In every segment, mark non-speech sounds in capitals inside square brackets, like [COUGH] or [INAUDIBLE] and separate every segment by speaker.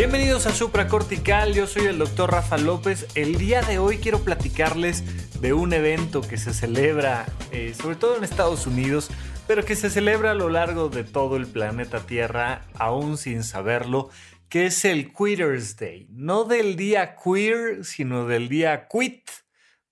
Speaker 1: Bienvenidos a Supracortical, yo soy el doctor Rafa López. El día de hoy quiero platicarles de un evento que se celebra eh, sobre todo en Estados Unidos, pero que se celebra a lo largo de todo el planeta Tierra, aún sin saberlo, que es el Quitters Day. No del día queer, sino del día quit,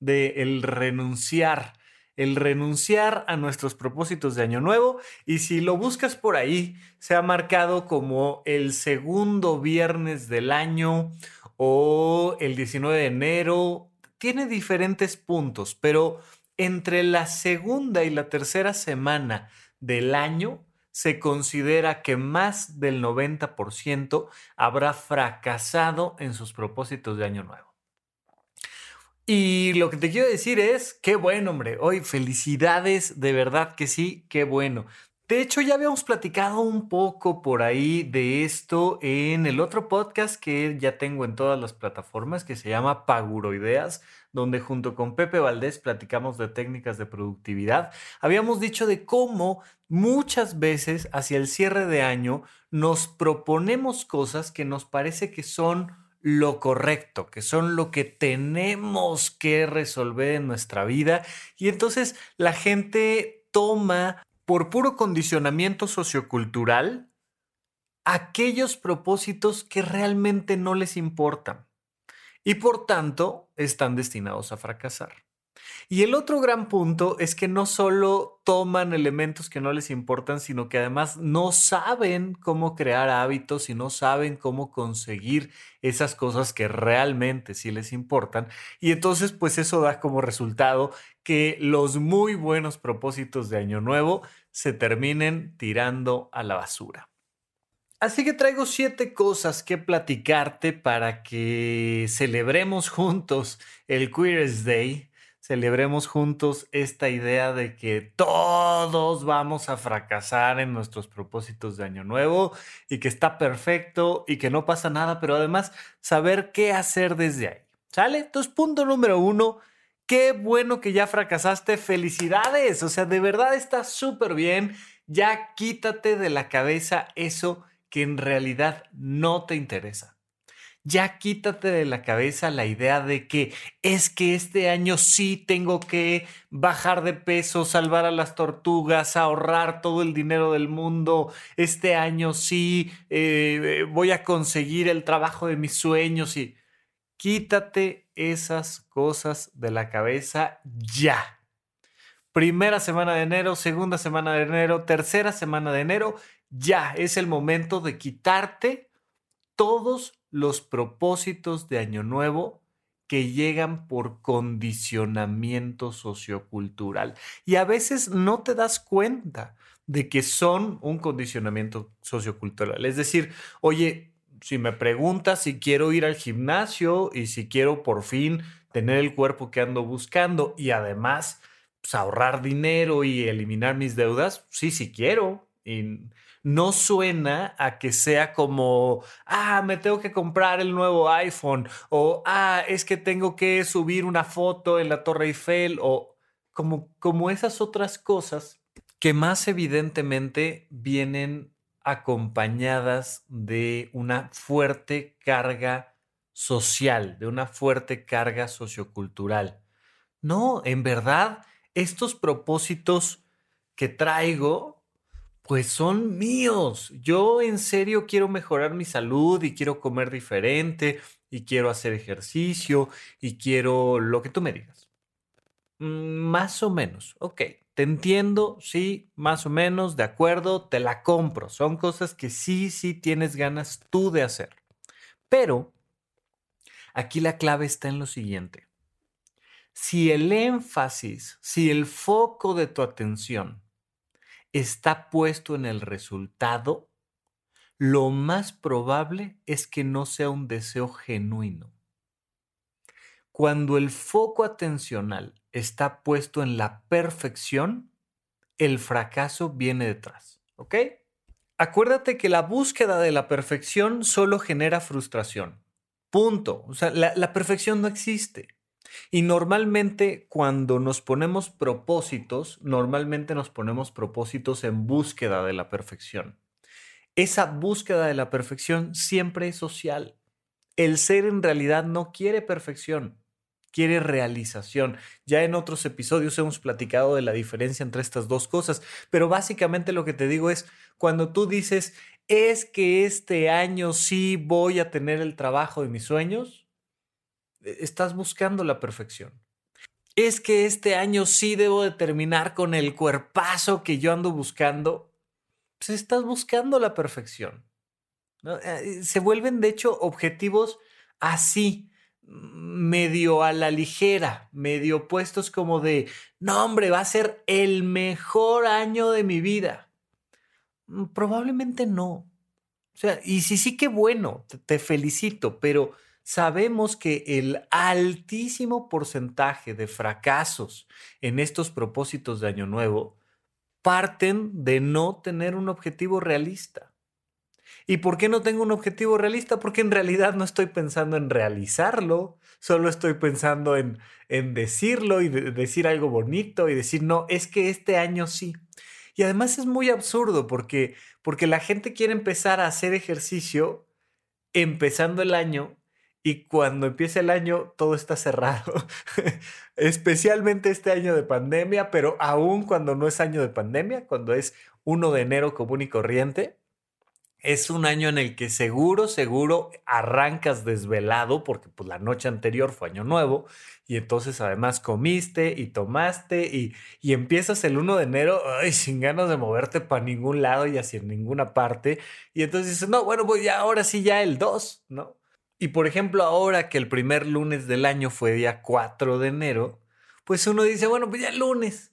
Speaker 1: de el renunciar. El renunciar a nuestros propósitos de Año Nuevo. Y si lo buscas por ahí, se ha marcado como el segundo viernes del año o el 19 de enero. Tiene diferentes puntos, pero entre la segunda y la tercera semana del año se considera que más del 90% habrá fracasado en sus propósitos de año nuevo. Y lo que te quiero decir es, qué bueno, hombre, hoy felicidades, de verdad que sí, qué bueno. De hecho, ya habíamos platicado un poco por ahí de esto en el otro podcast que ya tengo en todas las plataformas que se llama Paguroideas, donde junto con Pepe Valdés platicamos de técnicas de productividad. Habíamos dicho de cómo muchas veces hacia el cierre de año nos proponemos cosas que nos parece que son lo correcto, que son lo que tenemos que resolver en nuestra vida y entonces la gente toma por puro condicionamiento sociocultural aquellos propósitos que realmente no les importan y por tanto están destinados a fracasar. Y el otro gran punto es que no solo toman elementos que no les importan, sino que además no saben cómo crear hábitos y no saben cómo conseguir esas cosas que realmente sí les importan. Y entonces pues eso da como resultado que los muy buenos propósitos de Año Nuevo se terminen tirando a la basura. Así que traigo siete cosas que platicarte para que celebremos juntos el Queers Day, celebremos juntos esta idea de que todos vamos a fracasar en nuestros propósitos de año nuevo y que está perfecto y que no pasa nada, pero además saber qué hacer desde ahí. ¿Sale? Entonces, punto número uno, Qué bueno que ya fracasaste. Felicidades. O sea, de verdad está súper bien. Ya quítate de la cabeza eso que en realidad no te interesa. Ya quítate de la cabeza la idea de que es que este año sí tengo que bajar de peso, salvar a las tortugas, ahorrar todo el dinero del mundo. Este año sí eh, voy a conseguir el trabajo de mis sueños y Quítate esas cosas de la cabeza ya. Primera semana de enero, segunda semana de enero, tercera semana de enero, ya es el momento de quitarte todos los propósitos de Año Nuevo que llegan por condicionamiento sociocultural. Y a veces no te das cuenta de que son un condicionamiento sociocultural. Es decir, oye, si me preguntas si quiero ir al gimnasio y si quiero por fin tener el cuerpo que ando buscando y además pues, ahorrar dinero y eliminar mis deudas, sí, sí quiero. Y no suena a que sea como, ah, me tengo que comprar el nuevo iPhone o, ah, es que tengo que subir una foto en la Torre Eiffel o como, como esas otras cosas que más evidentemente vienen acompañadas de una fuerte carga social, de una fuerte carga sociocultural. No, en verdad, estos propósitos que traigo, pues son míos. Yo en serio quiero mejorar mi salud y quiero comer diferente y quiero hacer ejercicio y quiero lo que tú me digas. Mm, más o menos, ok. Te entiendo, sí, más o menos, de acuerdo, te la compro. Son cosas que sí, sí tienes ganas tú de hacer. Pero aquí la clave está en lo siguiente. Si el énfasis, si el foco de tu atención está puesto en el resultado, lo más probable es que no sea un deseo genuino. Cuando el foco atencional está puesto en la perfección, el fracaso viene detrás, ¿ok? Acuérdate que la búsqueda de la perfección solo genera frustración. Punto. O sea, la, la perfección no existe. Y normalmente cuando nos ponemos propósitos, normalmente nos ponemos propósitos en búsqueda de la perfección. Esa búsqueda de la perfección siempre es social. El ser en realidad no quiere perfección, quiere realización. Ya en otros episodios hemos platicado de la diferencia entre estas dos cosas, pero básicamente lo que te digo es, cuando tú dices, es que este año sí voy a tener el trabajo de mis sueños, estás buscando la perfección. Es que este año sí debo de terminar con el cuerpazo que yo ando buscando. Pues estás buscando la perfección. Eh, se vuelven, de hecho, objetivos así, medio a la ligera, medio puestos como de, no hombre, va a ser el mejor año de mi vida. Mm, probablemente no. O sea, y sí, sí, qué bueno, te felicito, pero sabemos que el altísimo porcentaje de fracasos en estos propósitos de Año Nuevo parten de no tener un objetivo realista. ¿Y por qué no tengo un objetivo realista? Porque en realidad no estoy pensando en realizarlo, solo estoy pensando en, en decirlo y decir algo bonito y decir, no, es que este año sí. Y además es muy absurdo porque, porque la gente quiere empezar a hacer ejercicio empezando el año y cuando empieza el año todo está cerrado, [LAUGHS] especialmente este año de pandemia, pero aún cuando no es año de pandemia, cuando es 1 de enero común y corriente, es un año en el que seguro, seguro arrancas desvelado porque pues la noche anterior fue año nuevo y entonces además comiste y tomaste y, y empiezas el 1 de enero sin ganas de moverte para ningún lado y hacia ninguna parte y entonces dices, no, bueno, pues ya ahora sí ya el 2, ¿no? Y por ejemplo, ahora que el primer lunes del año fue día 4 de enero, pues uno dice, bueno, pues ya lunes.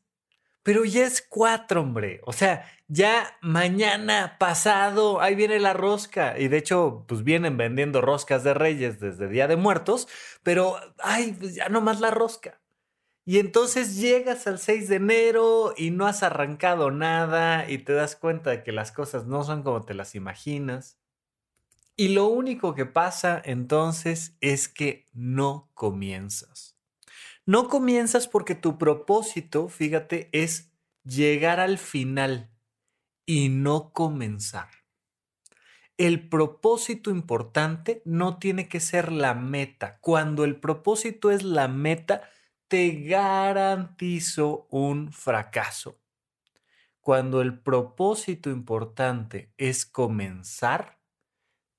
Speaker 1: Pero ya es 4, hombre. O sea, ya mañana, pasado, ahí viene la rosca. Y de hecho, pues vienen vendiendo roscas de reyes desde Día de Muertos, pero, ay, pues ya nomás la rosca. Y entonces llegas al 6 de enero y no has arrancado nada y te das cuenta de que las cosas no son como te las imaginas. Y lo único que pasa entonces es que no comienzas. No comienzas porque tu propósito, fíjate, es llegar al final y no comenzar. El propósito importante no tiene que ser la meta. Cuando el propósito es la meta, te garantizo un fracaso. Cuando el propósito importante es comenzar,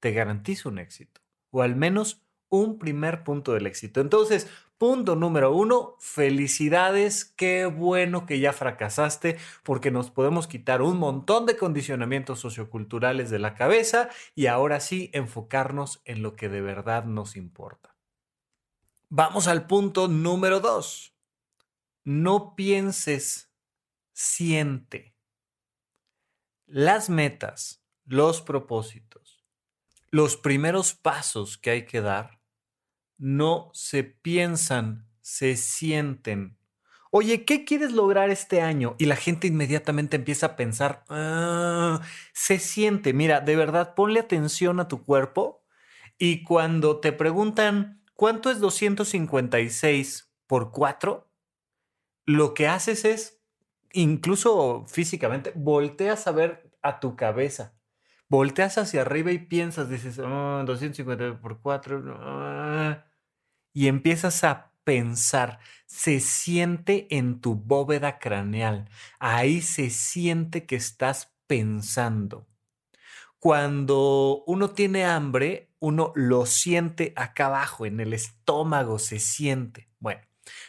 Speaker 1: te garantizo un éxito, o al menos un primer punto del éxito. Entonces, punto número uno, felicidades, qué bueno que ya fracasaste, porque nos podemos quitar un montón de condicionamientos socioculturales de la cabeza y ahora sí enfocarnos en lo que de verdad nos importa. Vamos al punto número dos. No pienses, siente. Las metas, los propósitos los primeros pasos que hay que dar no se piensan, se sienten. Oye, ¿qué quieres lograr este año? Y la gente inmediatamente empieza a pensar, ah, se siente. Mira, de verdad, ponle atención a tu cuerpo y cuando te preguntan, ¿cuánto es 256 por 4? Lo que haces es, incluso físicamente, volteas a ver a tu cabeza volteas hacia arriba y piensas, dices, 250 por 4, y empiezas a pensar, se siente en tu bóveda craneal, ahí se siente que estás pensando. Cuando uno tiene hambre, uno lo siente acá abajo, en el estómago se siente. Bueno,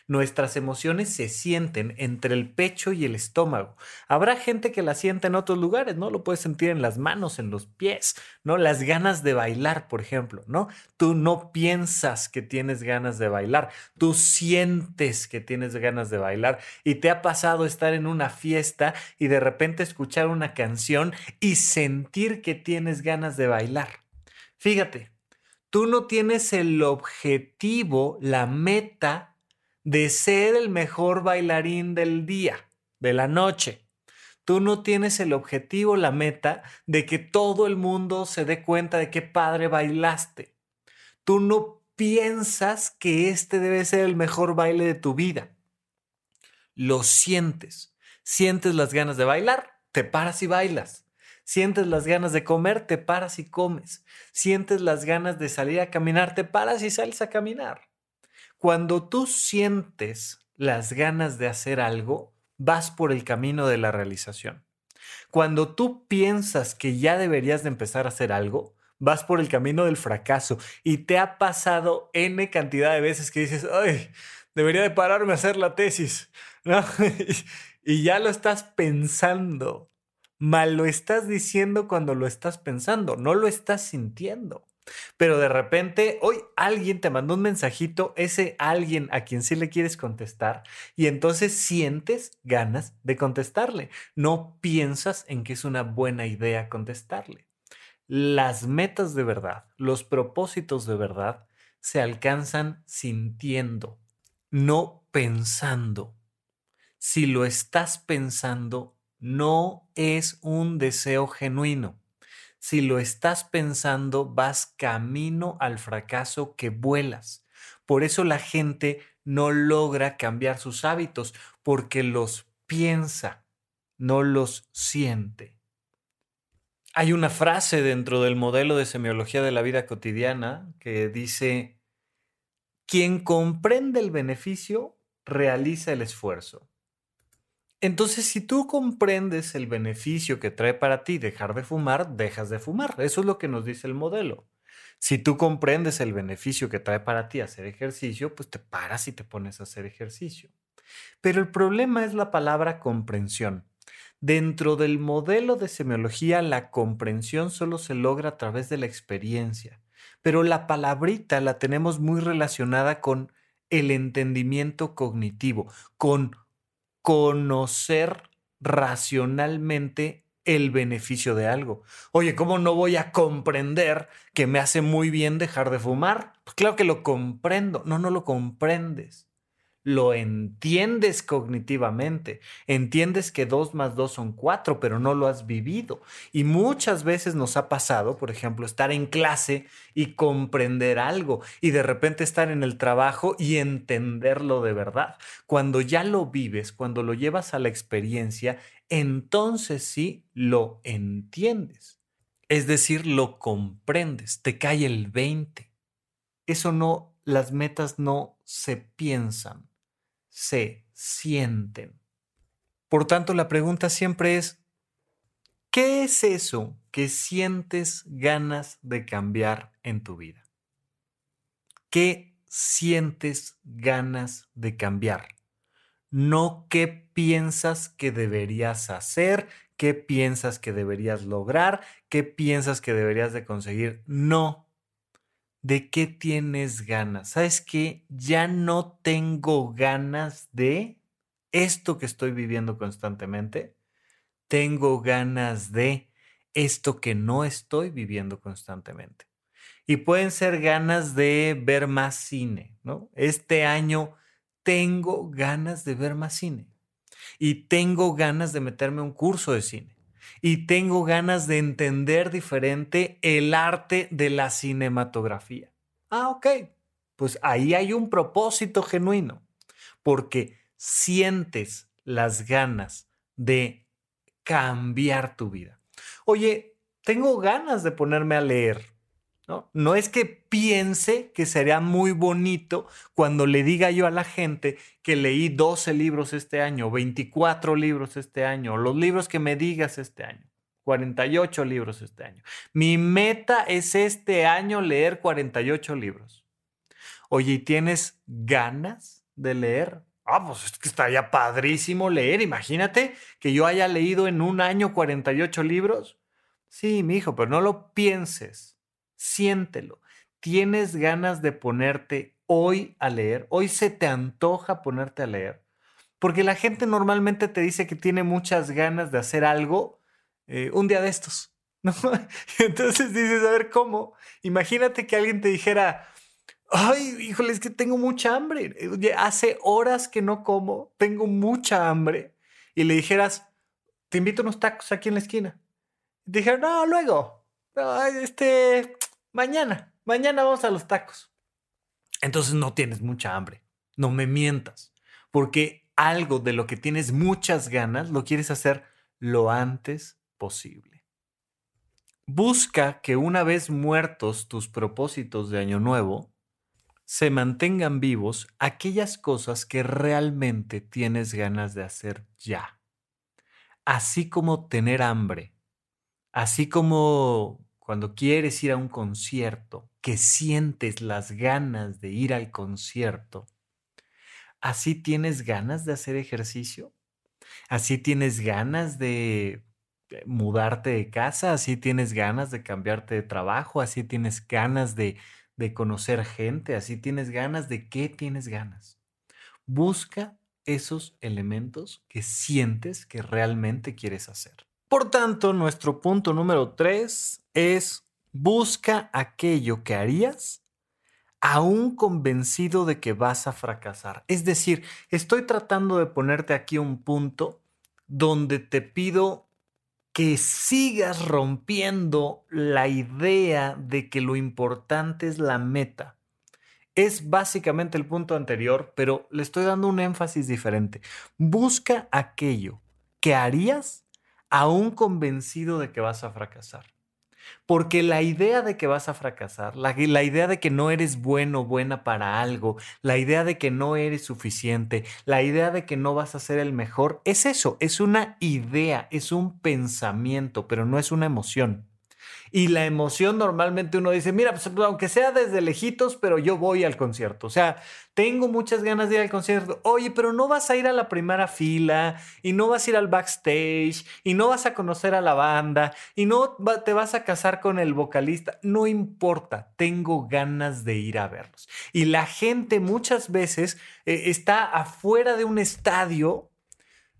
Speaker 1: Nuestras emociones se sienten entre el pecho y el estómago. Habrá gente que la siente en otros lugares, ¿no? Lo puedes sentir en las manos, en los pies, ¿no? Las ganas de bailar, por ejemplo, ¿no? Tú no piensas que tienes ganas de bailar, tú sientes que tienes ganas de bailar y te ha pasado estar en una fiesta y de repente escuchar una canción y sentir que tienes ganas de bailar. Fíjate, tú no tienes el objetivo, la meta de ser el mejor bailarín del día, de la noche. Tú no tienes el objetivo, la meta de que todo el mundo se dé cuenta de qué padre bailaste. Tú no piensas que este debe ser el mejor baile de tu vida. Lo sientes. Sientes las ganas de bailar, te paras y bailas. Sientes las ganas de comer, te paras y comes. Sientes las ganas de salir a caminar, te paras y sales a caminar. Cuando tú sientes las ganas de hacer algo, vas por el camino de la realización. Cuando tú piensas que ya deberías de empezar a hacer algo, vas por el camino del fracaso y te ha pasado n cantidad de veces que dices, ay, debería de pararme a hacer la tesis, [LAUGHS] y ya lo estás pensando. Mal lo estás diciendo cuando lo estás pensando, no lo estás sintiendo. Pero de repente, hoy alguien te mandó un mensajito, ese alguien a quien sí le quieres contestar, y entonces sientes ganas de contestarle. No piensas en que es una buena idea contestarle. Las metas de verdad, los propósitos de verdad, se alcanzan sintiendo, no pensando. Si lo estás pensando, no es un deseo genuino si lo estás pensando, vas camino al fracaso que vuelas. Por eso la gente no logra cambiar sus hábitos, porque los piensa, no los siente. Hay una frase dentro del modelo de semiología de la vida cotidiana que dice, quien comprende el beneficio realiza el esfuerzo. Entonces, si tú comprendes el beneficio que trae para ti dejar de fumar, dejas de fumar. Eso es lo que nos dice el modelo. Si tú comprendes el beneficio que trae para ti hacer ejercicio, pues te paras y te pones a hacer ejercicio. Pero el problema es la palabra comprensión. Dentro del modelo de semiología, la comprensión solo se logra a través de la experiencia, pero la palabrita la tenemos muy relacionada con el entendimiento cognitivo, con conocer racionalmente el beneficio de algo. Oye, ¿cómo no voy a comprender que me hace muy bien dejar de fumar? Pues claro que lo comprendo. No, no lo comprendes lo entiendes cognitivamente, entiendes que dos más dos son cuatro, pero no lo has vivido. Y muchas veces nos ha pasado, por ejemplo, estar en clase y comprender algo y de repente estar en el trabajo y entenderlo de verdad. Cuando ya lo vives, cuando lo llevas a la experiencia, entonces sí lo entiendes. Es decir, lo comprendes, te cae el 20. Eso no, las metas no se piensan, se sienten. Por tanto, la pregunta siempre es, ¿qué es eso que sientes ganas de cambiar en tu vida? ¿Qué sientes ganas de cambiar? No qué piensas que deberías hacer, qué piensas que deberías lograr, qué piensas que deberías de conseguir. No, ¿De qué tienes ganas? ¿Sabes qué? Ya no tengo ganas de esto que estoy viviendo constantemente. Tengo ganas de esto que no estoy viviendo constantemente. Y pueden ser ganas de ver más cine, ¿no? Este año tengo ganas de ver más cine. Y tengo ganas de meterme a un curso de cine y tengo ganas de entender diferente el arte de la cinematografía. Ah, ok. Pues ahí hay un propósito genuino, porque sientes las ganas de cambiar tu vida. Oye, tengo ganas de ponerme a leer. ¿No? Es que piense que sería muy bonito cuando le diga yo a la gente que leí 12 libros este año, 24 libros este año, los libros que me digas este año, 48 libros este año. Mi meta es este año leer 48 libros. Oye, ¿y tienes ganas de leer? Ah, pues es que estaría padrísimo leer. Imagínate que yo haya leído en un año 48 libros. Sí, mi hijo, pero no lo pienses. Siéntelo. ¿Tienes ganas de ponerte hoy a leer? ¿Hoy se te antoja ponerte a leer? Porque la gente normalmente te dice que tiene muchas ganas de hacer algo eh, un día de estos. [LAUGHS] ¿no? Entonces dices, a ver, ¿cómo? Imagínate que alguien te dijera, ay, híjole, es que tengo mucha hambre. Hace horas que no como, tengo mucha hambre. Y le dijeras, te invito a unos tacos aquí en la esquina. Dijeron, no, luego, este, mañana, mañana vamos a los tacos. Entonces no tienes mucha hambre. No me mientas. Porque algo de lo que tienes muchas ganas lo quieres hacer lo antes posible. Busca que una vez muertos tus propósitos de Año Nuevo, se mantengan vivos aquellas cosas que realmente tienes ganas de hacer ya. Así como tener hambre, así como cuando quieres ir a un concierto, que sientes las ganas de ir al concierto, así tienes ganas de hacer ejercicio, así tienes ganas de mudarte de casa, así tienes ganas de cambiarte de trabajo, así tienes ganas de de conocer gente, así tienes ganas, ¿de qué tienes ganas? Busca esos elementos que sientes que realmente quieres hacer. Por tanto, nuestro punto número tres es busca aquello que harías aún convencido de que vas a fracasar. Es decir, estoy tratando de ponerte aquí un punto donde te pido que sigas rompiendo la idea de que lo importante es la meta. Es básicamente el punto anterior, pero le estoy dando un énfasis diferente. Busca aquello que harías aún convencido de que vas a fracasar. Porque la idea de que vas a fracasar, la, idea de que no eres bueno o buena para algo, la idea de que no eres suficiente, la idea de que no vas a ser el mejor, es eso, es una idea, es un pensamiento, pero no es una emoción. Y la emoción normalmente uno dice, mira, pues, aunque sea desde lejitos, pero yo voy al concierto. O sea, tengo muchas ganas de ir al concierto. Oye, pero no vas a ir a la primera fila y no vas a ir al backstage y no vas a conocer a la banda y no te vas a casar con el vocalista. No importa, tengo ganas de ir a verlos. Y la gente muchas veces eh, está afuera de un estadio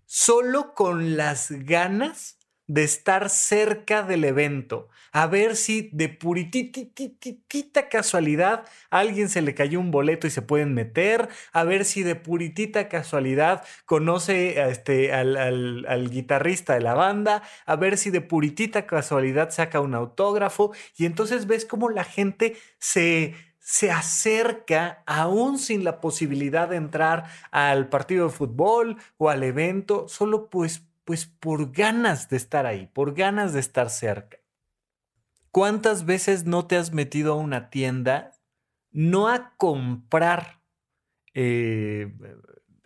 Speaker 1: solo con las ganas de estar cerca del evento, a ver si de puritita casualidad a alguien se le cayó un boleto y se pueden meter, a ver si de puritita casualidad conoce a este, al, al guitarrista de la banda, a ver si de puritita casualidad saca un autógrafo. Y entonces ves cómo la gente se se acerca aún sin la posibilidad de entrar al partido de fútbol o al evento, solo pues pues por ganas de estar ahí, por ganas de estar cerca. ¿Cuántas veces no te has metido a una tienda no a comprar eh,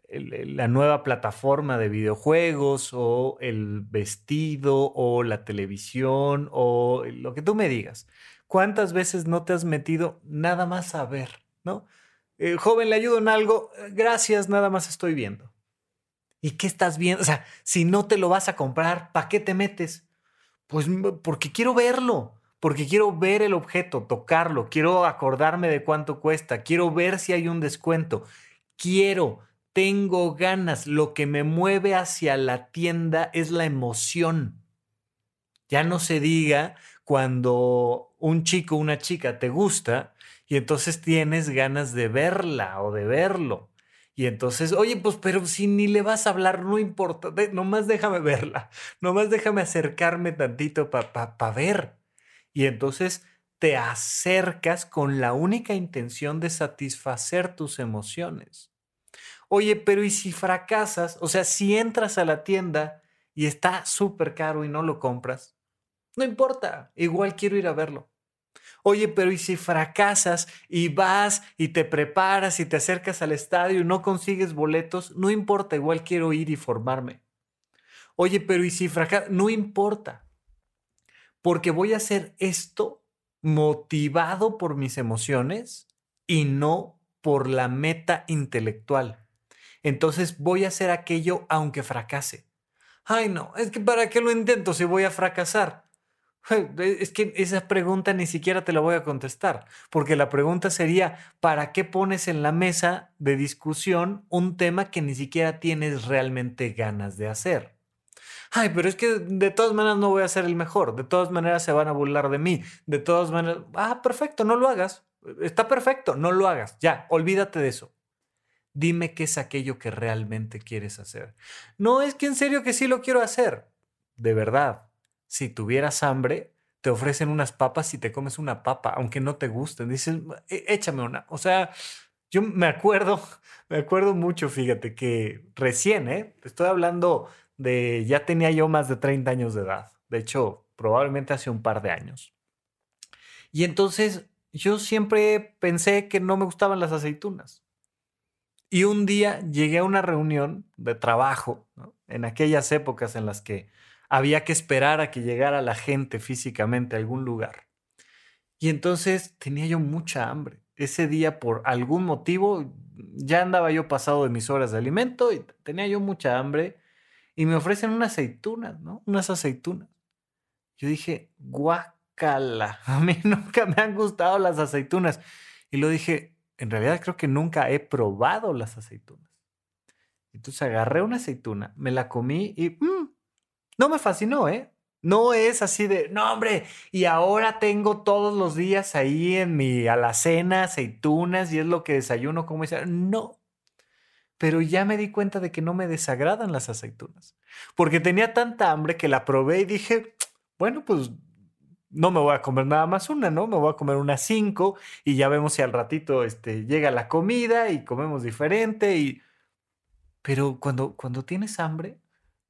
Speaker 1: la nueva plataforma de videojuegos o el vestido o la televisión o lo que tú me digas? ¿Cuántas veces no te has metido nada más a ver, ¿no? Eh, joven, ¿le ayudo en algo? Gracias, nada más estoy viendo. ¿Y qué estás viendo? O sea, si no te lo vas a comprar, ¿para qué te metes? Pues porque quiero verlo, porque quiero ver el objeto, tocarlo, quiero acordarme de cuánto cuesta, quiero ver si hay un descuento. Quiero, tengo ganas, lo que me mueve hacia la tienda es la emoción. Ya no se diga cuando un chico una chica te gusta y entonces tienes ganas de verla o de verlo. Y entonces, oye, pues, pero si ni le vas a hablar, no importa, nomás déjame verla, nomás déjame acercarme tantito para pa, ver. Y entonces te acercas con la única intención de satisfacer tus emociones. Oye, pero ¿y si fracasas? O sea, si entras a la tienda y está súper caro y no lo compras, no importa, igual quiero ir a verlo. Oye, pero ¿y si fracasas y vas y te preparas y te acercas al estadio y no consigues boletos? No importa, igual quiero ir y formarme. Oye, pero ¿y si fracasas? No importa, porque voy a hacer esto motivado por mis emociones y no por la meta intelectual. Entonces voy a hacer aquello aunque fracase. Ay, no, es que ¿para qué lo intento si voy a fracasar? [LAUGHS] Es que esa pregunta ni siquiera te la voy a contestar, porque la pregunta sería, ¿para qué pones en la mesa de discusión un tema que ni siquiera tienes realmente ganas de hacer? Ay, pero es que de todas maneras no voy a ser el mejor, de todas maneras se van a burlar de mí, de todas maneras, ah, perfecto, no lo hagas, está perfecto, no lo hagas, ya, olvídate de eso. Dime qué es aquello que realmente quieres hacer. No es que en serio que sí lo quiero hacer. De verdad, si tuvieras hambre, te ofrecen unas papas y te comes una papa, aunque no te gusten. Dices, e, échame una. O sea, yo me acuerdo, [LAUGHS] me acuerdo mucho, fíjate, que recién, ¿eh? Estoy hablando de, ya tenía yo más de 30 años de edad. De hecho, probablemente hace un par de años. Y entonces yo siempre pensé que no me gustaban las aceitunas. Y un día llegué a una reunión de trabajo, en aquellas épocas en las que había que esperar a que llegara la gente físicamente a algún lugar. Y entonces tenía yo mucha hambre. Ese día, por algún motivo, ya andaba yo pasado de mis horas de alimento y tenía yo mucha hambre y me ofrecen unas aceitunas, ¿no? Unas aceitunas. Yo dije, guacala, [LAUGHS] a mí nunca me han gustado las aceitunas. Y lo dije, en realidad creo que nunca he probado las aceitunas. Entonces agarré una aceituna, me la comí y mm, no me fascinó, ¿eh? No es así de, no, hombre, y ahora tengo todos los días ahí en mi alacena aceitunas y es lo que desayuno, como dice. No. Pero ya me di cuenta de que no me desagradan las aceitunas. Porque tenía tanta hambre que la probé y dije, bueno, pues no me voy a comer nada más una, ¿no? Me voy a comer unas cinco y ya vemos si al ratito este, llega la comida y comemos diferente. Y... Pero cuando, cuando tienes hambre,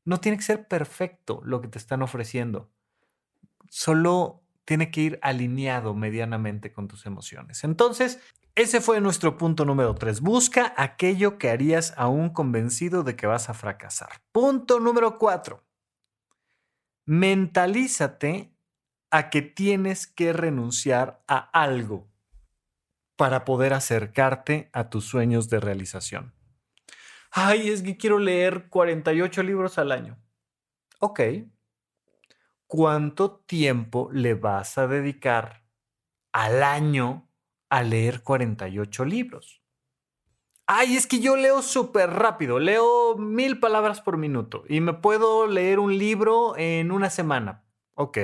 Speaker 1: no tiene que ser perfecto lo que te están ofreciendo. Solo tiene que ir alineado medianamente con tus emociones. Entonces, ese fue nuestro punto número tres. Busca aquello que harías aún convencido de que vas a fracasar. Punto número cuatro. Mentalízate a que tienes que renunciar a algo para poder acercarte a tus sueños de realización. Ay, es que quiero leer 48 libros al año. Ok. ¿Cuánto tiempo le vas a dedicar al año a leer 48 libros? Ay, es que yo leo súper rápido, leo mil palabras por minuto y me puedo leer un libro en una semana. Ok,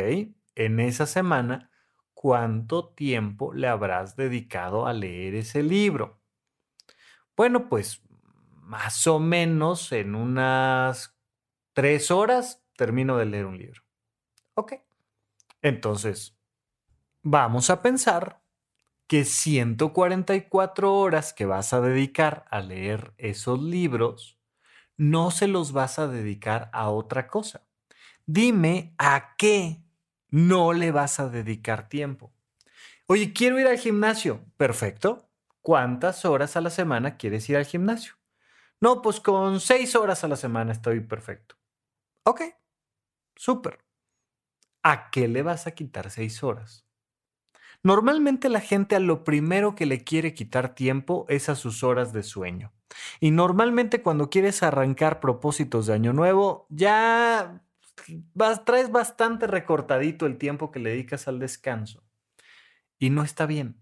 Speaker 1: en esa semana, ¿cuánto tiempo le habrás dedicado a leer ese libro? Bueno, pues más o menos en unas tres horas termino de leer un libro. Ok. Entonces, vamos a pensar que 144 horas que vas a dedicar a leer esos libros, no se los vas a dedicar a otra cosa. Dime a qué no le vas a dedicar tiempo. Oye, quiero ir al gimnasio. Perfecto. ¿Cuántas horas a la semana quieres ir al gimnasio? No, pues con seis horas a la semana estoy perfecto. Ok, súper. ¿A qué le vas a quitar seis horas? Normalmente la gente a lo primero que le quiere quitar tiempo es a sus horas de sueño. Y normalmente cuando quieres arrancar propósitos de año nuevo, ya traes bastante recortadito el tiempo que le dedicas al descanso. Y no está bien.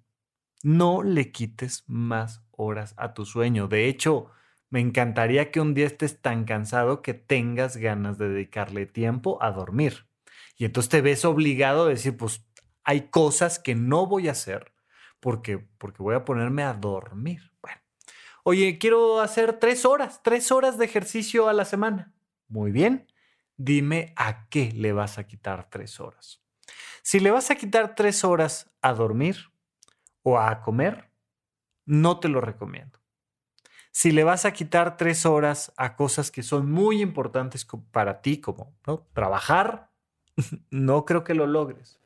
Speaker 1: No le quites más horas a tu sueño. De hecho, me encantaría que un día estés tan cansado que tengas ganas de dedicarle tiempo a dormir. Y entonces te ves obligado a decir, pues hay cosas que no voy a hacer porque, porque voy a ponerme a dormir. Bueno, oye, quiero hacer tres horas, tres horas de ejercicio a la semana. Muy bien dime a qué le vas a quitar tres horas. Si le vas a quitar tres horas a dormir o a comer, no te lo recomiendo. Si le vas a quitar tres horas a cosas que son muy importantes para ti, como trabajar, [LAUGHS] no creo que lo logres.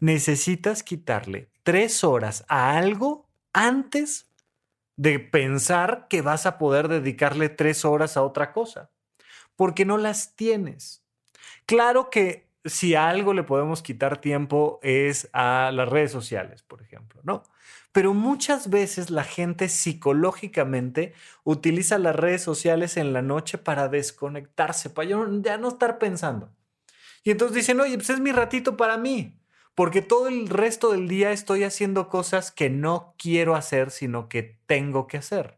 Speaker 1: Necesitas quitarle tres horas a algo antes de pensar que vas a poder dedicarle tres horas a otra cosa porque no las tienes. Claro que si algo le podemos quitar tiempo es a las redes sociales, por ejemplo, ¿no? Pero muchas veces la gente psicológicamente utiliza las redes sociales en la noche para desconectarse, para ya no estar pensando. Y entonces dicen, oye, pues es mi ratito para mí, porque todo el resto del día estoy haciendo cosas que no quiero hacer, sino que tengo que hacer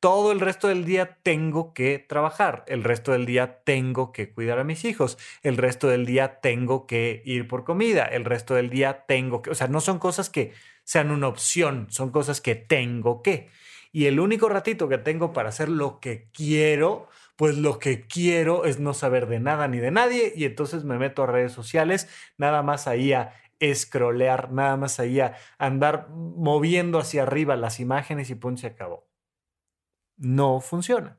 Speaker 1: todo el resto del día tengo que trabajar, el resto del día tengo que cuidar a mis hijos, el resto del día tengo que ir por comida, el resto del día tengo que, o sea, no son cosas que sean una opción, son cosas que tengo que. Y el único ratito que tengo para hacer lo que quiero, pues lo que quiero es no saber de nada ni de nadie y entonces me meto a redes sociales, nada más ahí a escrolear, nada más ahí a andar moviendo hacia arriba las imágenes y punto se acabó no funciona.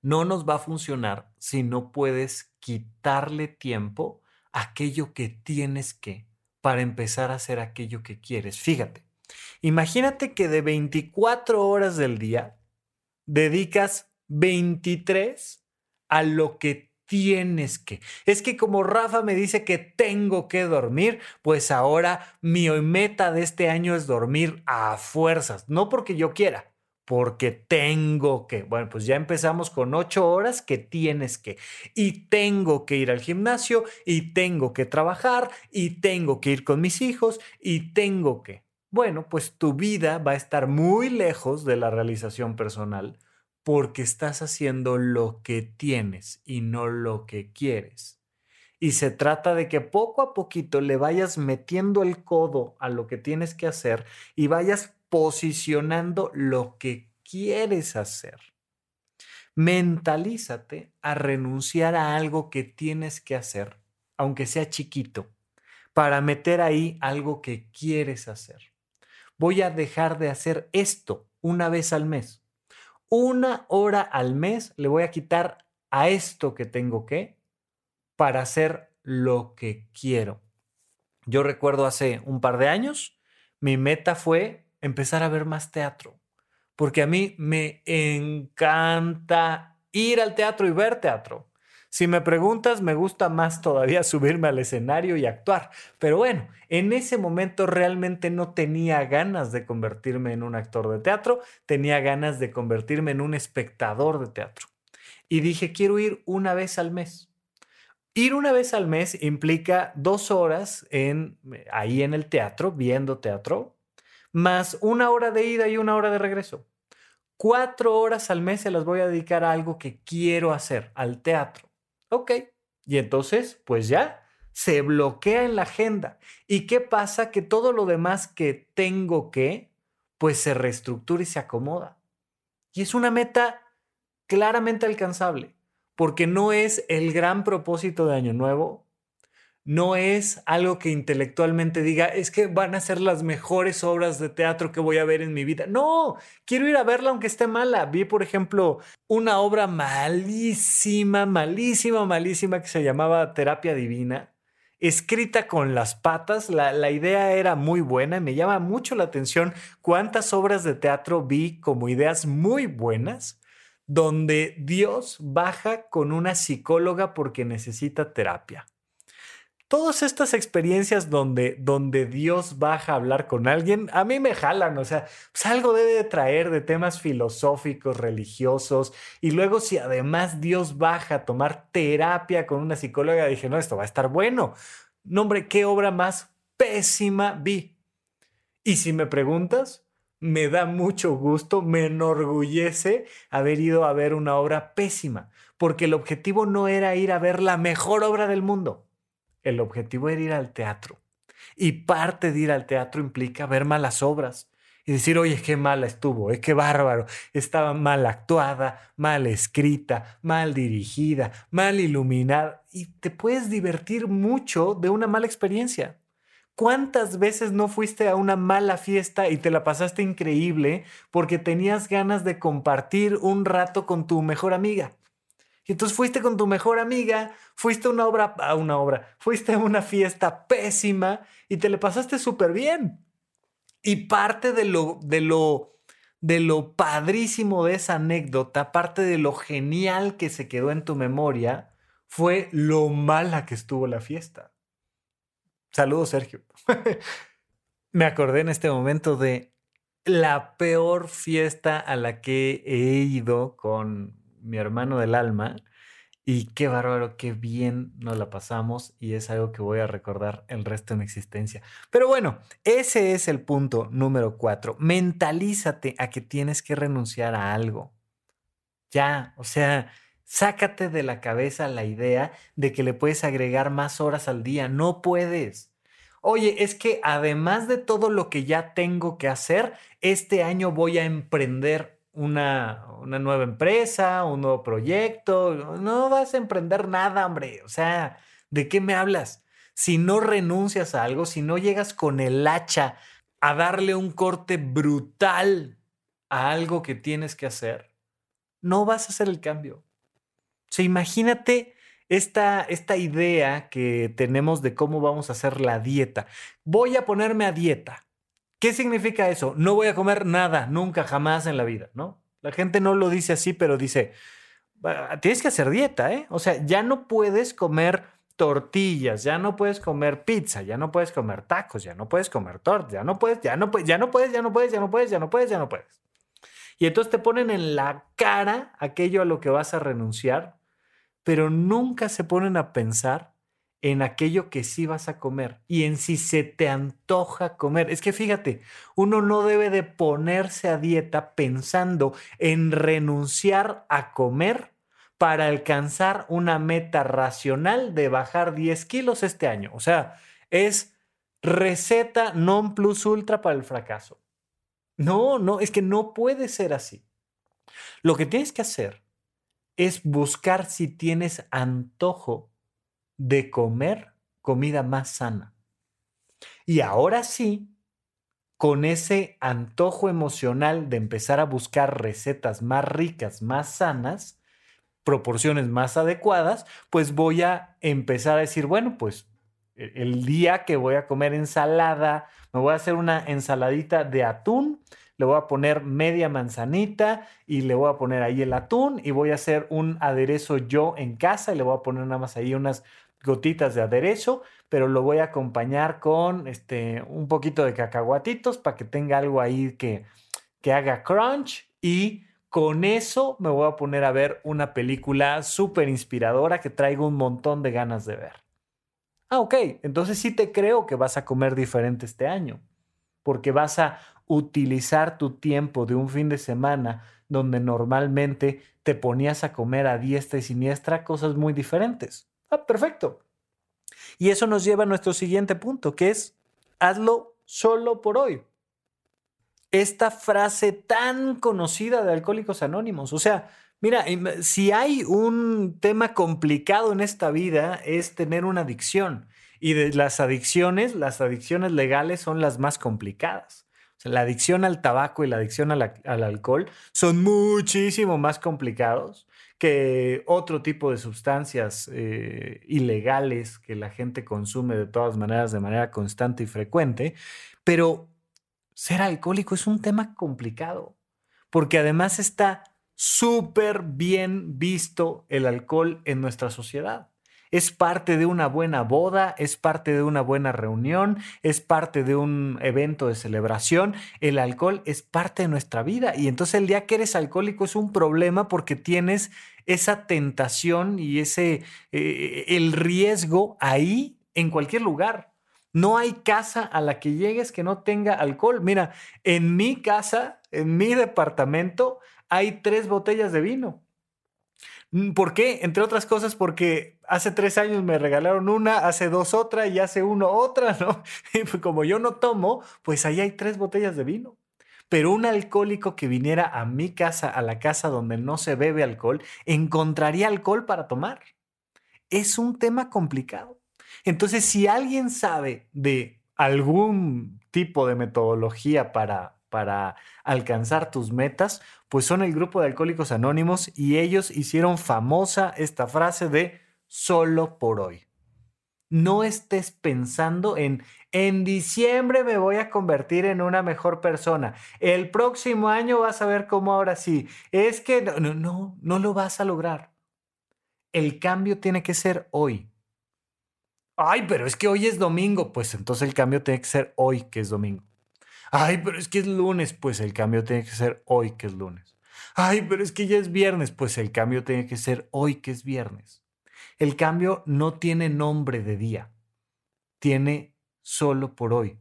Speaker 1: No nos va a funcionar si no puedes quitarle tiempo a aquello que tienes que para empezar a hacer aquello que quieres. Fíjate, imagínate que de 24 horas del día dedicas 23 a lo que tienes que. Es que como Rafa me dice que tengo que dormir, pues ahora mi meta de este año es dormir a fuerzas, no porque yo quiera, porque tengo que. Bueno, pues ya empezamos con ocho horas que tienes que. Y tengo que ir al gimnasio, y tengo que trabajar, y tengo que ir con mis hijos, y tengo que. Bueno, pues tu vida va a estar muy lejos de la realización personal porque estás haciendo lo que tienes y no lo que quieres. Y se trata de que poco a poquito le vayas metiendo el codo a lo que tienes que hacer y vayas posicionando lo que quieres hacer. Mentalízate a renunciar a algo que tienes que hacer, aunque sea chiquito, para meter ahí algo que quieres hacer. Voy a dejar de hacer esto una vez al mes. Una hora al mes le voy a quitar a esto que tengo que para hacer lo que quiero. Yo recuerdo hace un par de años, mi meta fue empezar a ver más teatro, porque a mí me encanta ir al teatro y ver teatro. Si me preguntas, me gusta más todavía [LAUGHS] subirme al escenario y actuar. Pero bueno, en ese momento realmente no tenía ganas de convertirme en un actor de teatro, tenía ganas de convertirme en un espectador de teatro. Y dije, quiero ir una vez al mes. Ir una vez al mes implica dos horas en, ahí en el teatro, viendo teatro, más una hora de ida y una hora de regreso. Cuatro horas al mes se las voy a dedicar a algo que quiero hacer, al teatro. Ok. Y entonces, pues ya, se bloquea en la agenda. ¿Y qué pasa? Que todo lo demás que tengo que, pues se reestructura y se acomoda. Y es una meta claramente alcanzable, porque no es el gran propósito de Año Nuevo, no es algo que intelectualmente diga, es que van a ser las mejores obras de teatro que voy a ver en mi vida. No, quiero ir a verla aunque esté mala. Vi, por ejemplo, una obra malísima, malísima, malísima que se llamaba Terapia Divina, escrita con las patas. La, la idea era muy buena y me llama mucho la atención cuántas obras de teatro vi como ideas muy buenas donde Dios baja con una psicóloga porque necesita terapia todas estas experiencias donde, donde Dios baja a hablar con alguien, a mí me jalan, o sea, pues algo debe de traer de temas filosóficos, religiosos, y luego si además Dios baja a tomar terapia con una psicóloga, dije, no, esto va a estar bueno. No, hombre, qué obra más pésima vi. Y si me preguntas, me da mucho gusto, me enorgullece haber ido a ver una obra pésima, porque el objetivo no era ir a ver la mejor obra del mundo el objetivo era ir al teatro. Y parte de ir al teatro implica ver malas obras y decir, oye, qué mala estuvo, es que bárbaro, estaba mal actuada, mal escrita, mal dirigida, mal iluminada. Y te puedes divertir mucho de una mala experiencia. ¿Cuántas veces no fuiste a una mala fiesta y te la pasaste increíble porque tenías ganas de compartir un rato con tu mejor amiga? Y entonces fuiste con tu mejor amiga, fuiste a una obra, a una obra, fuiste a una fiesta pésima y te le pasaste súper bien. Y parte de lo, de lo, de lo padrísimo de esa anécdota, parte de lo genial que se quedó en tu memoria, fue lo mala que estuvo la fiesta. Saludos, Sergio. [LAUGHS] Me acordé en este momento de la peor fiesta a la que he ido con mi hermano del alma. Y qué bárbaro, qué bien nos la pasamos y es algo que voy a recordar el resto de mi existencia. Pero bueno, ese es el punto número cuatro. Mentalízate a que tienes que renunciar a algo. Ya, o sea, sácate de la cabeza la idea de que le puedes agregar más horas al día. No puedes. Oye, es que además de todo lo que ya tengo que hacer, este año voy a emprender una, una, nueva empresa, un nuevo proyecto. No vas a emprender nada, hombre. O sea, ¿de qué me hablas? Si no renuncias a algo, si no llegas con el hacha a darle un corte brutal a algo que tienes que hacer, no vas a hacer el cambio. O sea, imagínate esta, esta idea que tenemos de cómo vamos a hacer la dieta. Voy a ponerme a dieta. ¿Qué significa eso? No voy a comer nada, nunca, jamás en la vida, ¿no? La gente no lo dice así, pero dice, tienes que hacer dieta, ¿eh? O sea, ya no puedes comer tortillas, ya no puedes comer pizza, ya no puedes comer tacos, ya no puedes comer tortas, ya no puedes, ya no puedes, ya no puedes, ya no puedes, ya no puedes, ya no puedes, ya no puedes. Y entonces te ponen en la cara aquello a lo que vas a renunciar, pero nunca se ponen a pensar en aquello que sí vas a comer y en si se te antoja comer. Es que fíjate, uno no debe de ponerse a dieta pensando en renunciar a comer para alcanzar una meta racional de bajar 10 kilos este año. O sea, es receta non plus ultra para el fracaso. No, no, es que no puede ser así. Lo que tienes que hacer es buscar si tienes antojo de comer comida más sana. Y ahora sí, con ese antojo emocional de empezar a buscar recetas más ricas, más sanas, proporciones más adecuadas, pues voy a empezar a decir, bueno, pues e-, el día que voy a comer ensalada, me voy a hacer una ensaladita de atún, le voy a poner media manzanita y le voy a poner ahí el atún y voy a hacer un aderezo yo en casa y le voy a poner nada más ahí unas gotitas de aderezo, pero lo voy a acompañar con este, un poquito de cacahuatitos para que tenga algo ahí que, que haga crunch y con eso me voy a poner a ver una película súper inspiradora que traigo un montón de ganas de ver. Ah, ok, entonces sí te creo que vas a comer diferente este año, porque vas a utilizar tu tiempo de un fin de semana donde normalmente te ponías a comer a diestra y siniestra cosas muy diferentes. Ah, perfecto. Y eso nos lleva a nuestro siguiente punto, que es hazlo solo por hoy. Esta frase tan conocida de Alcohólicos Anónimos. O sea, mira, si hay un tema complicado en esta vida es tener una adicción. Y de las adicciones, las adicciones legales son las más complicadas. La adicción al tabaco y la adicción al alcohol son muchísimo más complicados que otro tipo de sustancias eh, ilegales que la gente consume de todas maneras de manera constante y frecuente, pero ser alcohólico es un tema complicado, porque además está súper bien visto el alcohol en nuestra sociedad es parte de una buena boda, es parte de una buena reunión, es parte de un evento de celebración. El alcohol es parte de nuestra vida y entonces el día que eres alcohólico es un problema porque tienes esa tentación y ese eh, el riesgo ahí en cualquier lugar. No hay casa a la que llegues que no tenga alcohol. Mira, en mi casa, en mi departamento, hay tres botellas de vino. Mm, ¿Por qué? Entre otras cosas porque hace tres años me regalaron una, hace dos otra y hace uno otra, [LAUGHS] ¿no? Y pues como yo no tomo, pues ahí hay tres botellas de vino. Pero un alcohólico que viniera a mi casa, a la casa donde no se bebe alcohol, encontraría alcohol para tomar. Es un tema complicado. Entonces, si alguien sabe de algún tipo de metodología para para alcanzar tus metas, pues son el grupo de alcohólicos anónimos y ellos hicieron famosa esta frase de solo por hoy. No estés pensando en en diciembre me voy a convertir en una mejor persona. El próximo año vas a ver cómo ahora sí. Es que no, no, no lo vas a lograr. el cambio tiene que ser hoy. Ay, pero es que hoy es domingo. Pues entonces el cambio tiene que ser hoy, que es domingo. Ay, pero es que es lunes. Pues el cambio tiene que ser hoy, que es lunes. Ay, pero es que ya es viernes. Pues el cambio tiene que ser hoy, que es viernes. El cambio no tiene nombre de día. Tiene solo por hoy.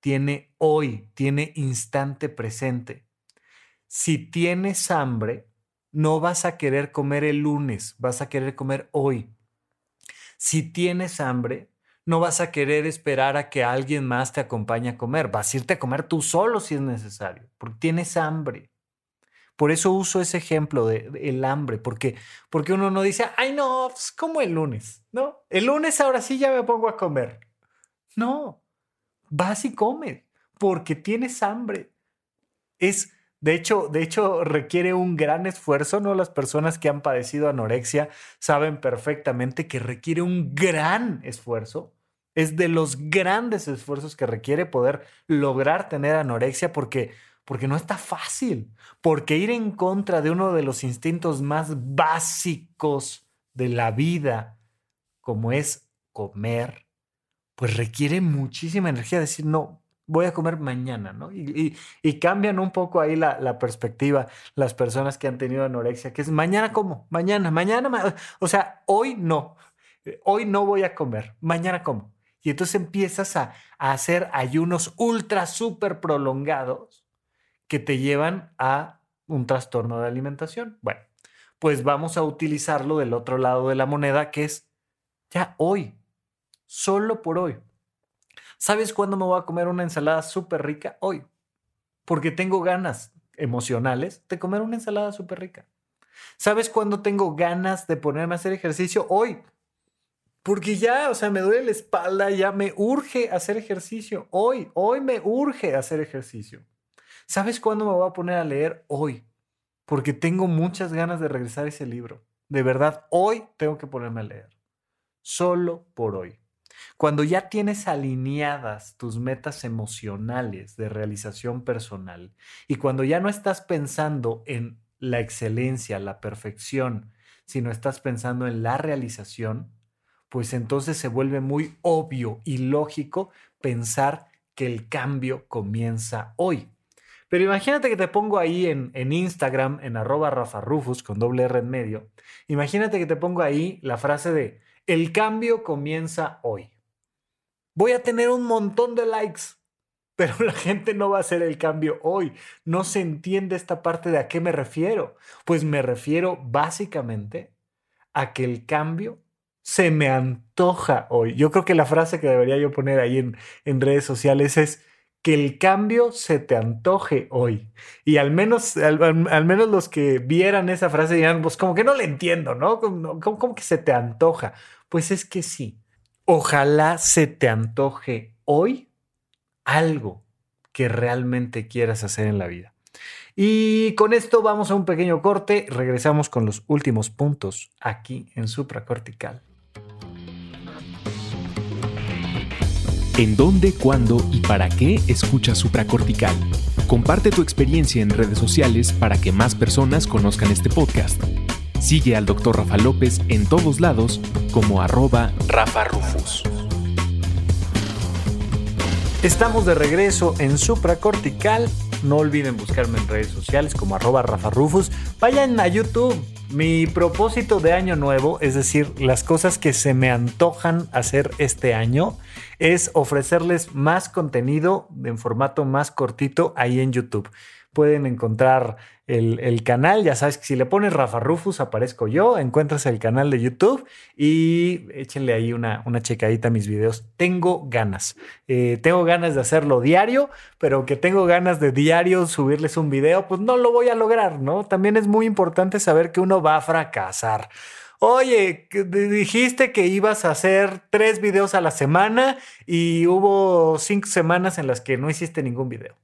Speaker 1: Tiene hoy. Tiene instante presente. Si tienes hambre, no vas a querer comer el lunes, vas a querer comer hoy. Si tienes hambre, no vas a querer esperar a que alguien más te acompañe a comer, vas a irte a comer tú solo si es necesario, porque tienes hambre. Por eso uso ese ejemplo de, el hambre, porque, porque uno no dice, ay no, es pues, como el lunes, ¿no? El lunes ahora sí ya me pongo a comer. No, vas y comes, porque tienes hambre. Es de hecho, de hecho, requiere un gran esfuerzo, ¿no? Las personas que han padecido anorexia saben perfectamente que requiere un gran esfuerzo. Es de los grandes esfuerzos que requiere poder lograr tener anorexia porque, porque no está fácil. Porque ir en contra de uno de los instintos más básicos de la vida, como es comer, pues requiere muchísima energía. Decir, no, voy a comer mañana, ¿no? Y, cambian un poco ahí la, perspectiva las personas que han tenido anorexia, que es mañana como, mañana, mañana, o sea, hoy no, hoy no voy a comer, mañana como. Y entonces empiezas a, hacer ayunos ultra, súper prolongados que te llevan a un trastorno de alimentación. Bueno, pues vamos a utilizarlo del otro lado de la moneda, que es ya hoy, solo por hoy. ¿Sabes cuándo me voy a comer una ensalada súper rica? Hoy. Porque tengo ganas emocionales de comer una ensalada súper rica. ¿Sabes cuándo tengo ganas de ponerme a hacer ejercicio? Hoy. Porque ya, o sea, me duele la espalda, ya me urge hacer ejercicio. Hoy, hoy me urge hacer ejercicio. ¿Sabes cuándo me voy a poner a leer? Hoy. Porque tengo muchas ganas de regresar a ese libro. De verdad, hoy tengo que ponerme a leer. Solo por hoy. Cuando ya tienes alineadas tus metas emocionales de realización personal y cuando ya no estás pensando en la excelencia, la perfección, sino estás pensando en la realización, pues entonces se vuelve muy obvio y lógico pensar que el cambio comienza hoy. Pero imagínate que te pongo ahí en, Instagram, en arroba rafarufus con doble R en medio. Imagínate que te pongo ahí la frase de el cambio comienza hoy. Voy a tener un montón de likes, [LAUGHS] pero la gente no va a hacer el cambio hoy. No se entiende esta parte de a qué me refiero. Pues me refiero básicamente a que el cambio se me antoja hoy. Yo creo que la frase que debería yo poner ahí en, en redes sociales es que el cambio se te antoje hoy. Y al menos, al, menos los que vieran esa frase dirán, pues como que no le entiendo, ¿no? ¿Cómo, que se te antoja? Pues es que sí. Ojalá se te antoje hoy algo que realmente quieras hacer en la vida. Y con esto vamos a un pequeño corte. Regresamos con los últimos puntos aquí en supracortical.
Speaker 2: ¿En dónde, cuándo y para qué escuchas supracortical? Comparte tu experiencia en redes sociales para que más personas conozcan este podcast. Sigue al Dr. Rafa López en todos lados como arroba Rafa Rufus.
Speaker 1: Estamos de regreso en Supracortical. No olviden buscarme en redes sociales como arroba Rafa Rufus. Vayan a YouTube. Mi propósito de año nuevo, es decir, las cosas que se me antojan hacer este año, es ofrecerles más contenido en formato más cortito ahí en YouTube pueden encontrar el, canal. Ya sabes que si le pones Rafa Rufus, aparezco yo, encuentras el canal de YouTube y échenle ahí una, una checadita a mis videos. Tengo ganas. Eh, tengo ganas de hacerlo diario, pero que tengo ganas de diario subirles un video, pues no lo voy a lograr, ¿no? También es muy importante saber que uno va a fracasar. Oye, dijiste que ibas a hacer tres videos a la semana y hubo cinco semanas en las que no hiciste ningún video.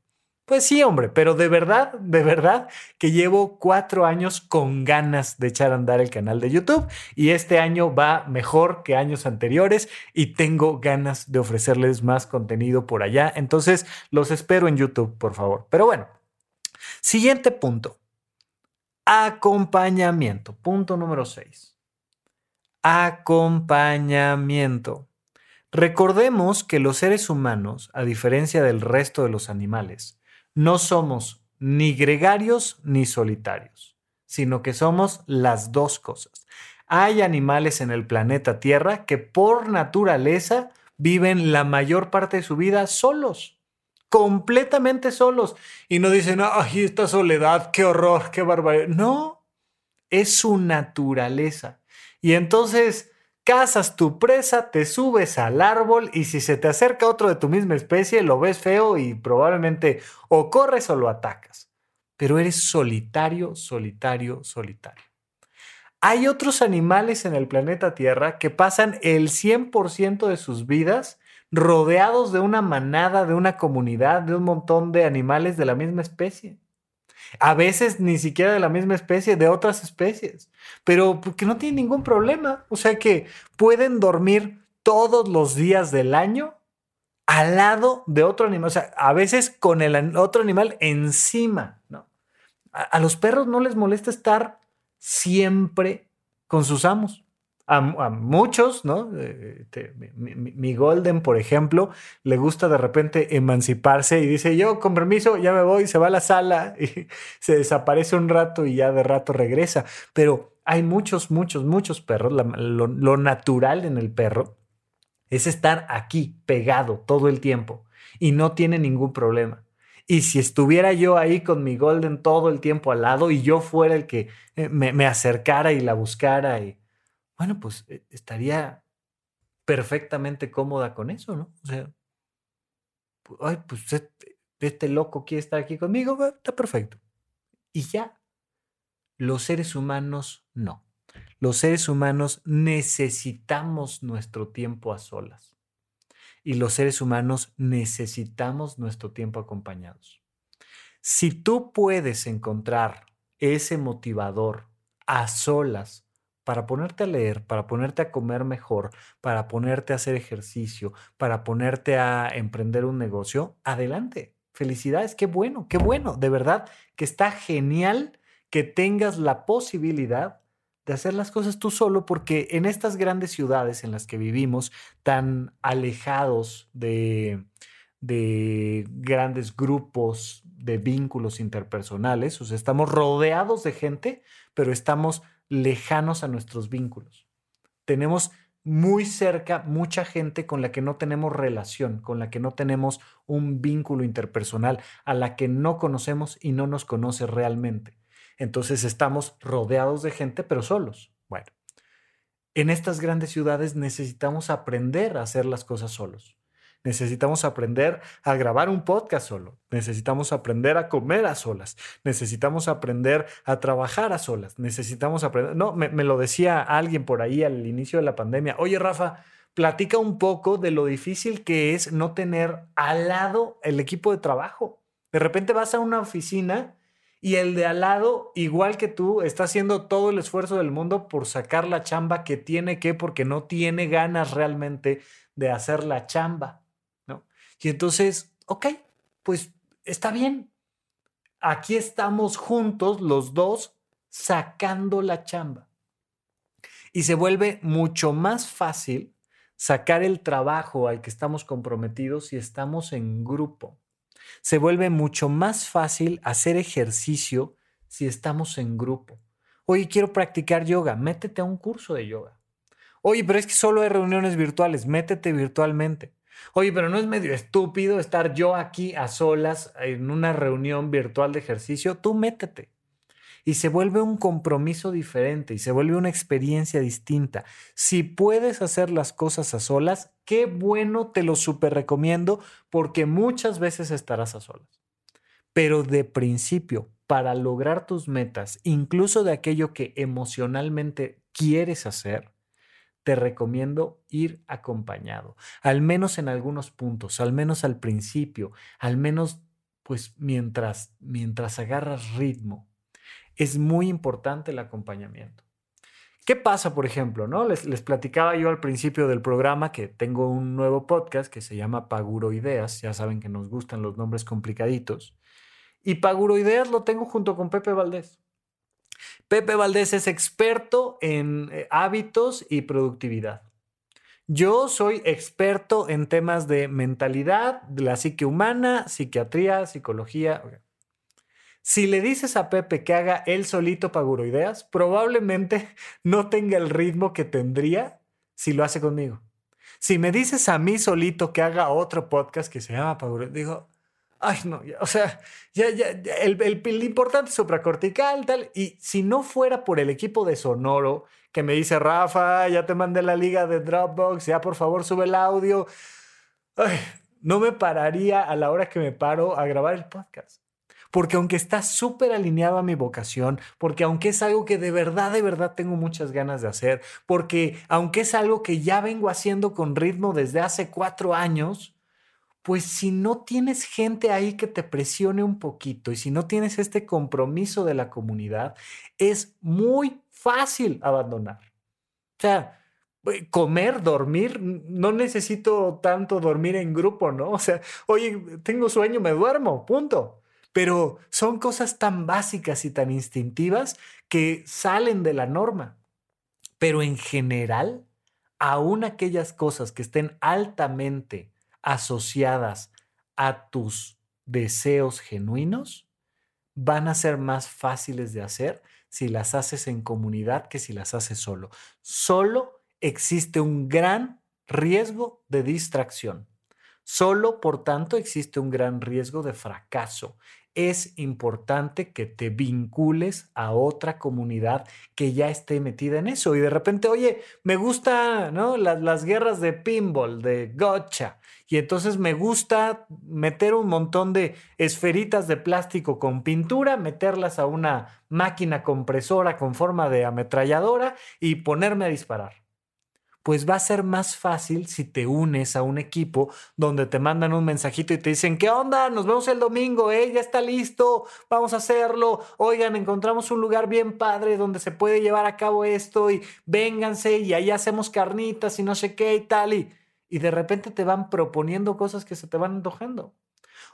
Speaker 1: Pues sí, hombre, pero de verdad, de verdad que llevo cuatro años con ganas de echar a andar el canal de YouTube y este año va mejor que años anteriores y tengo ganas de ofrecerles más contenido por allá. Entonces, los espero en YouTube, por favor. Pero bueno, siguiente punto. Acompañamiento. Punto número seis. Acompañamiento. Recordemos que los seres humanos, a diferencia del resto de los animales, no somos ni gregarios ni solitarios, sino que somos las dos cosas. Hay animales en el planeta Tierra que por naturaleza viven la mayor parte de su vida solos, completamente solos, y no dicen, ay, esta soledad, qué horror, qué barbaridad. No, es su naturaleza. Y entonces cazas tu presa, te subes al árbol y si se te acerca otro de tu misma especie, lo ves feo y probablemente o corres o lo atacas. Pero eres solitario, solitario, solitario. Hay otros animales en el planeta Tierra que pasan el 100% de sus vidas rodeados de una manada, de una comunidad, de un montón de animales de la misma especie. A veces ni siquiera de la misma especie, de otras especies. Pero porque no tienen ningún problema. O sea que pueden dormir todos los días del año al lado de otro animal. O sea, a veces con el otro animal encima, ¿no? A, los perros no les molesta estar siempre con sus amos a, muchos, ¿no? Este, mi, Golden, por ejemplo, le gusta de repente emanciparse y dice, yo con permiso, ya me voy, se va a la sala [LAUGHS] y se desaparece un rato y ya de rato regresa. Pero hay muchos, muchos, muchos perros. lo, lo natural en el perro es estar aquí, pegado todo el tiempo y no tiene ningún problema. Y si estuviera yo ahí con mi Golden todo el tiempo al lado y yo fuera el que eh, me, me acercara y la buscara y bueno, pues eh, estaría perfectamente cómoda con eso, ¿no? O sea, ay, pues este, este loco quiere estar aquí conmigo, está perfecto. Y ya, los seres humanos no. Los seres humanos necesitamos nuestro tiempo a solas. Y los seres humanos necesitamos nuestro tiempo acompañados. Si tú puedes encontrar ese motivador a solas para ponerte a leer, para ponerte a comer mejor, para ponerte a hacer ejercicio, para ponerte a emprender un negocio, adelante. Felicidades, qué bueno, qué bueno. De verdad que está genial que tengas la posibilidad de hacer las cosas tú solo, porque en estas grandes ciudades en las que vivimos, tan alejados de, de grandes grupos de vínculos interpersonales, o sea, estamos rodeados de gente, pero estamos lejanos a nuestros vínculos. Tenemos muy cerca mucha gente con la que no tenemos relación, con la que no tenemos un vínculo interpersonal, a la que no conocemos y no nos conoce realmente. Entonces estamos rodeados de gente, pero solos. Bueno, en estas grandes ciudades necesitamos aprender a hacer las cosas solos. Necesitamos aprender a grabar un podcast solo. Necesitamos aprender a comer a solas. Necesitamos aprender a trabajar a solas. Necesitamos aprender... No, me, lo decía alguien por ahí al inicio de la pandemia. Oye, Rafa, platica un poco de lo difícil que es no tener al lado el equipo de trabajo. De repente vas a una oficina y el de al lado, igual que tú, está haciendo todo el esfuerzo del mundo por sacar la chamba que tiene que porque no tiene ganas realmente de hacer la chamba. Y entonces, ok, pues está bien. Aquí estamos juntos los dos sacando la chamba. Y se vuelve mucho más fácil sacar el trabajo al que estamos comprometidos si estamos en grupo. Se vuelve mucho más fácil hacer ejercicio si estamos en grupo. Oye, quiero practicar yoga, métete a un curso de yoga. Oye, pero es que solo hay reuniones virtuales, métete virtualmente. Oye, pero no es medio estúpido estar yo aquí a solas en una reunión virtual de ejercicio. Tú métete. Y se vuelve un compromiso diferente y se vuelve una experiencia distinta. Si puedes hacer las cosas a solas, qué bueno, te lo súper recomiendo porque muchas veces estarás a solas. Pero de principio, para lograr tus metas, incluso de aquello que emocionalmente quieres hacer, te recomiendo ir acompañado, al menos en algunos puntos, al menos al principio, al menos pues mientras, mientras agarras ritmo. Es muy importante el acompañamiento. ¿Qué pasa, por ejemplo? ¿no? Les, les, platicaba yo al principio del programa que tengo un nuevo podcast que se llama Paguro Ideas. Ya saben que nos gustan los nombres complicaditos. Y Paguro Ideas lo tengo junto con Pepe Valdés. Pepe Valdés es experto en eh, hábitos y productividad. Yo soy experto en temas de mentalidad, de la psique humana, psiquiatría, psicología. Si le dices a Pepe que haga él solito Paguroideas, probablemente [LAUGHS] no tenga el ritmo que tendría si lo hace conmigo. Si me dices a mí solito que haga otro podcast que se llama Paguroideas, digo, ay no, o sea, ya, ya, el, el, importante es supracortical, tal. Y si no fuera por el equipo de Sonoro que me dice, Rafa, ya te mandé la liga de Dropbox, ya por favor sube el audio, ay, no me pararía a la hora que me paro a grabar el podcast porque aunque está súper alineado a mi vocación, porque aunque es algo que de verdad, de verdad tengo muchas ganas de hacer, porque aunque es algo que ya vengo haciendo con ritmo desde hace cuatro años, pues si no tienes gente ahí que te presione un poquito y si no tienes este compromiso de la comunidad, es muy fácil abandonar. O sea, comer, dormir, no necesito tanto dormir en grupo, ¿no? O sea, oye, tengo sueño, me duermo, punto pero son cosas tan básicas y tan instintivas que salen de la norma. Pero en general, aún aquellas cosas que estén altamente asociadas a tus deseos genuinos, van a ser más fáciles de hacer si las haces en comunidad que si las haces solo. Solo existe un gran riesgo de distracción. Solo, por tanto, existe un gran riesgo de fracaso es importante que te vincules a otra comunidad que ya esté metida en eso. Y de repente, oye, me gusta ¿no? las, las guerras de pinball, de gotcha. Y entonces me gusta meter un montón de esferitas de plástico con pintura, meterlas a una máquina compresora con forma de ametralladora y ponerme a disparar pues va a ser más fácil si te unes a un equipo donde te mandan un mensajito y te dicen, ¿qué onda? Nos vemos el domingo, ¿eh? Ya está listo, vamos a hacerlo. Oigan, encontramos un lugar bien padre donde se puede llevar a cabo esto y vénganse y ahí hacemos carnitas y no sé qué y tal. Y, y de repente te van proponiendo cosas que se te van antojando.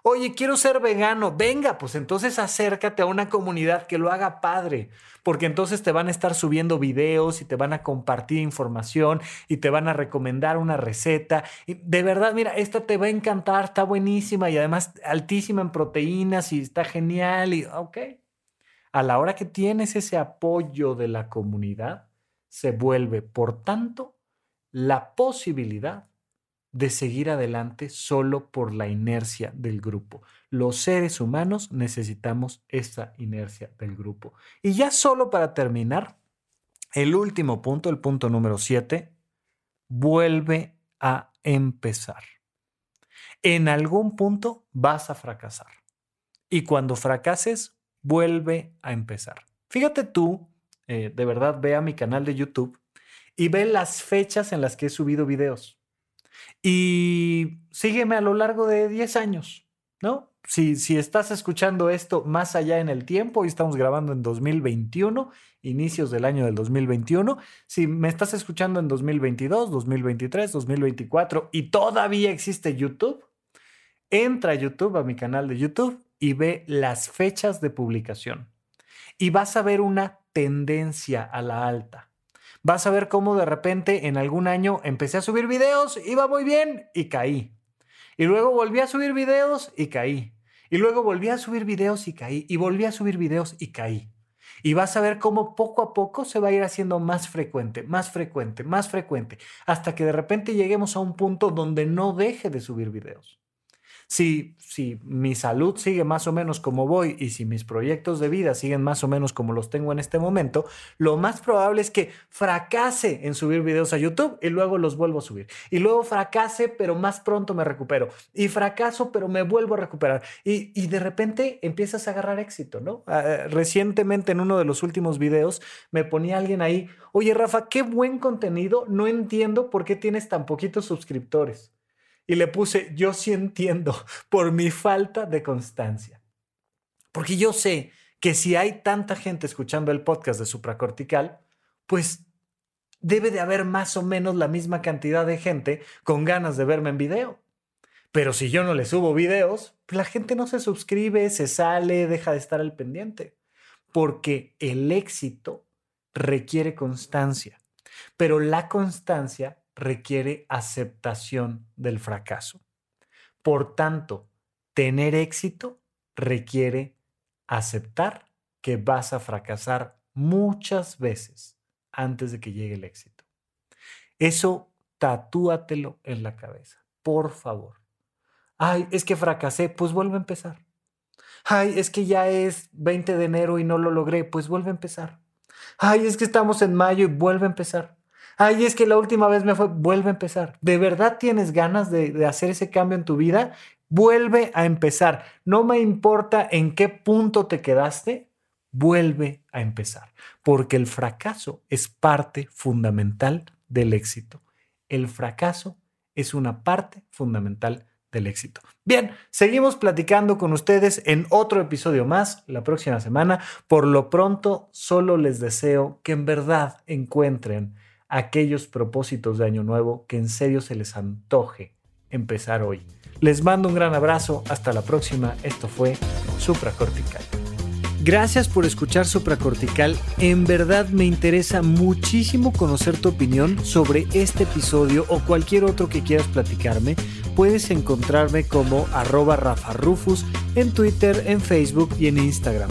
Speaker 1: Oye, quiero ser vegano. Venga, pues entonces acércate a una comunidad que lo haga padre, porque entonces te van a estar subiendo videos y te van a compartir información y te van a recomendar una receta. De verdad, mira, esta te va a encantar, está buenísima y además altísima en proteínas y está genial. Y ok, a la hora que tienes ese apoyo de la comunidad, se vuelve, por tanto, la posibilidad de seguir adelante solo por la inercia del grupo. Los seres humanos necesitamos esa inercia del grupo. Y ya solo para terminar, el último punto, el punto número 7, vuelve a empezar. En algún punto vas a fracasar. Y cuando fracases, vuelve a empezar. Fíjate tú, eh, de verdad, ve a mi canal de YouTube y ve las fechas en las que he subido videos y sígueme a lo largo de 10 años, ¿no? Si, si estás escuchando esto más allá en el tiempo, hoy estamos grabando en 2021, inicios del año del 2021, si me estás escuchando en 2022, 2023, 2024 y todavía existe YouTube, entra a YouTube, a mi canal de YouTube y ve las fechas de publicación. Y vas a ver una tendencia a la alta vas a ver cómo de repente en algún año empecé a subir videos, iba muy bien y caí. Y luego volví a subir videos y caí. Y luego volví a subir videos y caí. Y volví a subir videos y caí. Y vas a ver cómo poco a poco se va a ir haciendo más frecuente, más frecuente, más frecuente, hasta que de repente lleguemos a un punto donde no deje de subir videos si, si mi salud sigue más o menos como voy y si mis proyectos de vida siguen más o menos como los tengo en este momento, lo más probable es que fracase en subir videos a YouTube y luego los vuelvo a subir. Y luego fracase, pero más pronto me recupero. Y fracaso, pero me vuelvo a recuperar. Y, y de repente empiezas a agarrar éxito, ¿no? Ah, recientemente en uno de los últimos videos me ponía alguien ahí, oye Rafa, qué buen contenido, no entiendo por qué tienes tan poquitos suscriptores y le puse, yo sí entiendo [LAUGHS] por mi falta de constancia. Porque yo sé que si hay tanta gente escuchando el podcast de supracortical, pues debe de haber más o menos la misma cantidad de gente con ganas de verme en video. Pero si yo no le subo videos, pues la gente no se suscribe, se sale, deja de estar al pendiente. porque el éxito requiere constancia, pero la constancia requiere aceptación del fracaso. Por tanto, tener éxito requiere aceptar que vas a fracasar muchas veces antes de que llegue el éxito. Eso tatúatelo en la cabeza, por favor. Ay, es que fracasé, pues vuelve a empezar. Ay, es que ya es 20 de enero y no lo logré, pues vuelve a empezar. Ay, es que estamos en mayo y vuelve a empezar. Ay, es que la última vez me fue, vuelve a empezar. ¿De verdad tienes ganas de, de hacer ese cambio en tu vida? Vuelve a empezar. No me importa en qué punto te quedaste, vuelve a empezar. Porque el fracaso es parte fundamental del éxito. El fracaso es una parte fundamental del éxito. Bien, seguimos platicando con ustedes en otro episodio más la próxima semana. Por lo pronto, solo les deseo que en verdad encuentren aquellos propósitos de año nuevo que en serio se les antoje empezar hoy. Les mando un gran abrazo, hasta la próxima. Esto fue Supracortical. Gracias por escuchar Supracortical. En verdad me interesa muchísimo conocer tu opinión sobre este episodio o cualquier otro que quieras platicarme. Puedes encontrarme como arroba Rafa Rufus en Twitter, en Facebook y en Instagram.